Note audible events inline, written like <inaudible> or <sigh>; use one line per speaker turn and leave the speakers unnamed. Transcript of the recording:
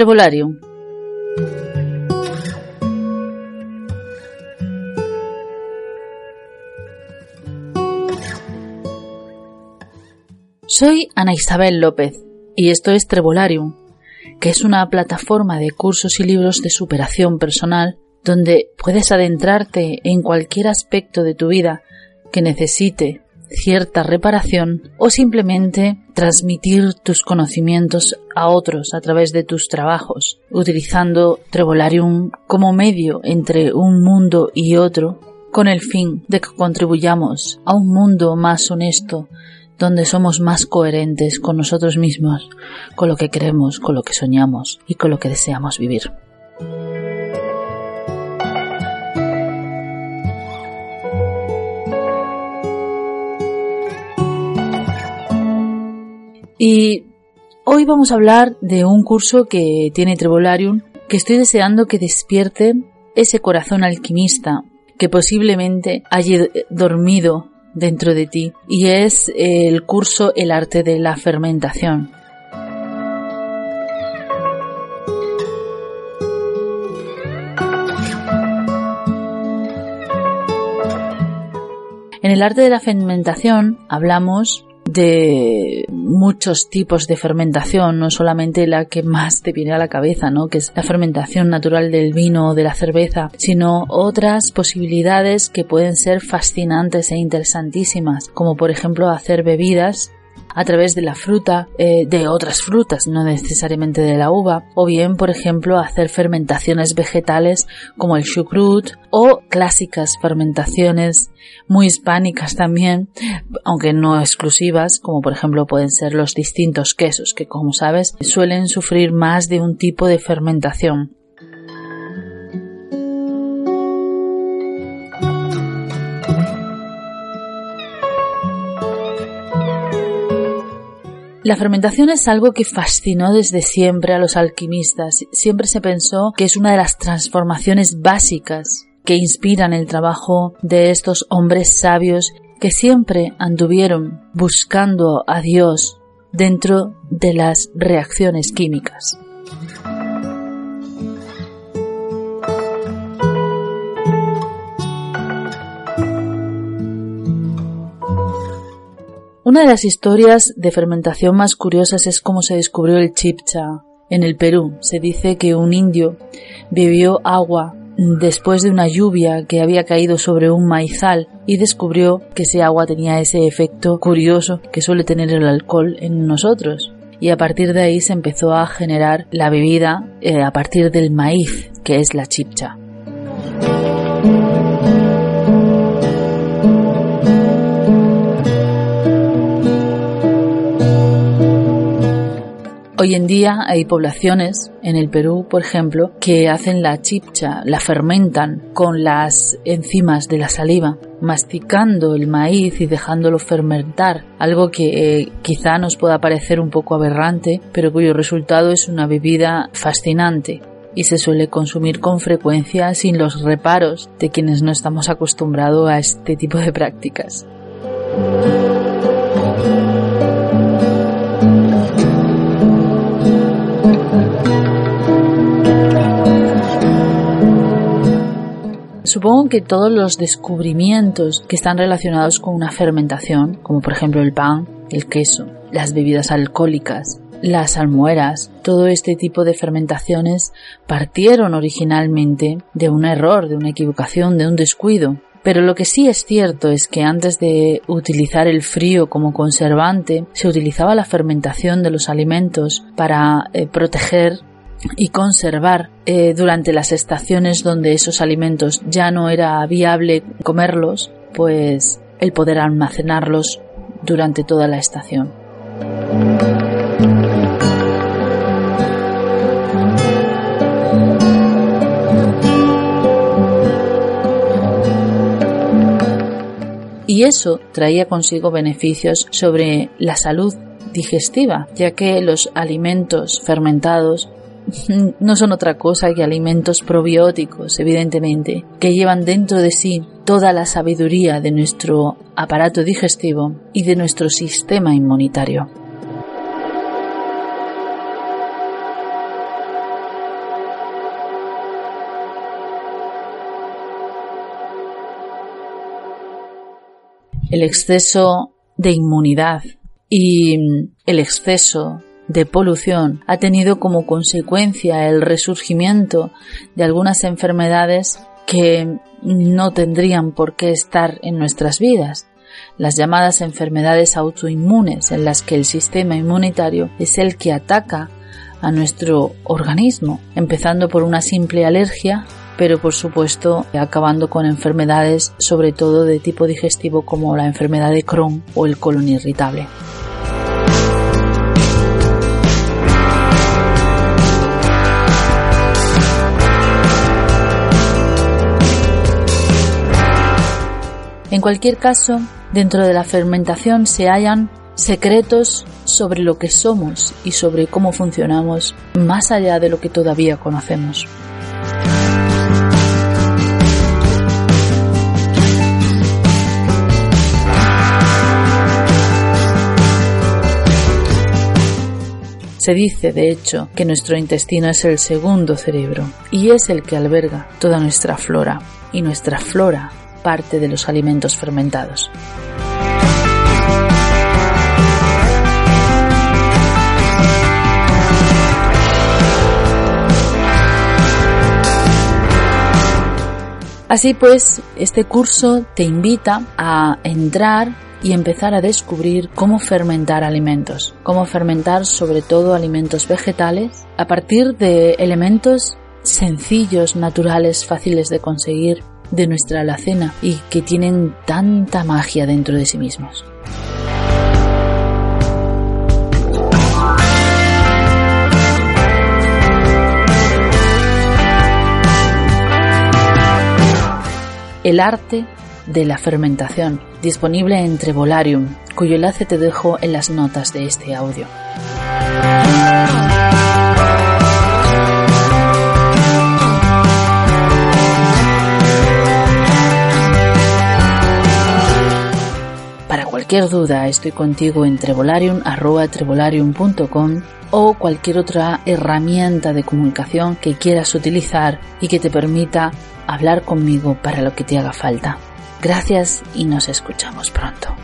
Trevolarium. Soy Ana Isabel López y esto es Trevolarium, que es una plataforma de cursos y libros de superación personal donde puedes adentrarte en cualquier aspecto de tu vida que necesite cierta reparación o simplemente transmitir tus conocimientos a otros a través de tus trabajos, utilizando Trevolarium como medio entre un mundo y otro con el fin de que contribuyamos a un mundo más honesto, donde somos más coherentes con nosotros mismos, con lo que queremos, con lo que soñamos y con lo que deseamos vivir. Y hoy vamos a hablar de un curso que tiene Trevolarium que estoy deseando que despierte ese corazón alquimista que posiblemente haya dormido dentro de ti y es el curso El arte de la fermentación. En el arte de la fermentación hablamos de muchos tipos de fermentación, no solamente la que más te viene a la cabeza, ¿no? que es la fermentación natural del vino o de la cerveza, sino otras posibilidades que pueden ser fascinantes e interesantísimas, como por ejemplo hacer bebidas a través de la fruta, eh, de otras frutas, no necesariamente de la uva, o bien, por ejemplo, hacer fermentaciones vegetales como el chucrut o clásicas fermentaciones muy hispánicas también, aunque no exclusivas, como por ejemplo pueden ser los distintos quesos, que como sabes suelen sufrir más de un tipo de fermentación. La fermentación es algo que fascinó desde siempre a los alquimistas. Siempre se pensó que es una de las transformaciones básicas que inspiran el trabajo de estos hombres sabios que siempre anduvieron buscando a Dios dentro de las reacciones químicas. Una de las historias de fermentación más curiosas es cómo se descubrió el chipcha en el Perú. Se dice que un indio bebió agua después de una lluvia que había caído sobre un maizal y descubrió que ese agua tenía ese efecto curioso que suele tener el alcohol en nosotros. Y a partir de ahí se empezó a generar la bebida eh, a partir del maíz, que es la chipcha. Hoy en día hay poblaciones en el Perú, por ejemplo, que hacen la chipcha, la fermentan con las enzimas de la saliva, masticando el maíz y dejándolo fermentar, algo que eh, quizá nos pueda parecer un poco aberrante, pero cuyo resultado es una bebida fascinante y se suele consumir con frecuencia sin los reparos de quienes no estamos acostumbrados a este tipo de prácticas. Supongo que todos los descubrimientos que están relacionados con una fermentación, como por ejemplo el pan, el queso, las bebidas alcohólicas, las almueras, todo este tipo de fermentaciones partieron originalmente de un error, de una equivocación, de un descuido. Pero lo que sí es cierto es que antes de utilizar el frío como conservante, se utilizaba la fermentación de los alimentos para eh, proteger y conservar eh, durante las estaciones donde esos alimentos ya no era viable comerlos, pues el poder almacenarlos durante toda la estación. Y eso traía consigo beneficios sobre la salud digestiva, ya que los alimentos fermentados <laughs> no son otra cosa que alimentos probióticos, evidentemente, que llevan dentro de sí toda la sabiduría de nuestro aparato digestivo y de nuestro sistema inmunitario. El exceso de inmunidad y el exceso de polución ha tenido como consecuencia el resurgimiento de algunas enfermedades que no tendrían por qué estar en nuestras vidas, las llamadas enfermedades autoinmunes en las que el sistema inmunitario es el que ataca a nuestro organismo, empezando por una simple alergia, pero por supuesto acabando con enfermedades sobre todo de tipo digestivo como la enfermedad de Crohn o el colon irritable. En cualquier caso, dentro de la fermentación se hallan secretos sobre lo que somos y sobre cómo funcionamos más allá de lo que todavía conocemos. Se dice, de hecho, que nuestro intestino es el segundo cerebro y es el que alberga toda nuestra flora, y nuestra flora parte de los alimentos fermentados. Así pues, este curso te invita a entrar y empezar a descubrir cómo fermentar alimentos, cómo fermentar sobre todo alimentos vegetales a partir de elementos sencillos, naturales, fáciles de conseguir de nuestra alacena y que tienen tanta magia dentro de sí mismos. El arte de la fermentación, disponible en Trevolarium, cuyo enlace te dejo en las notas de este audio. Cualquier duda estoy contigo en trevolarium.com o cualquier otra herramienta de comunicación que quieras utilizar y que te permita hablar conmigo para lo que te haga falta. Gracias y nos escuchamos pronto.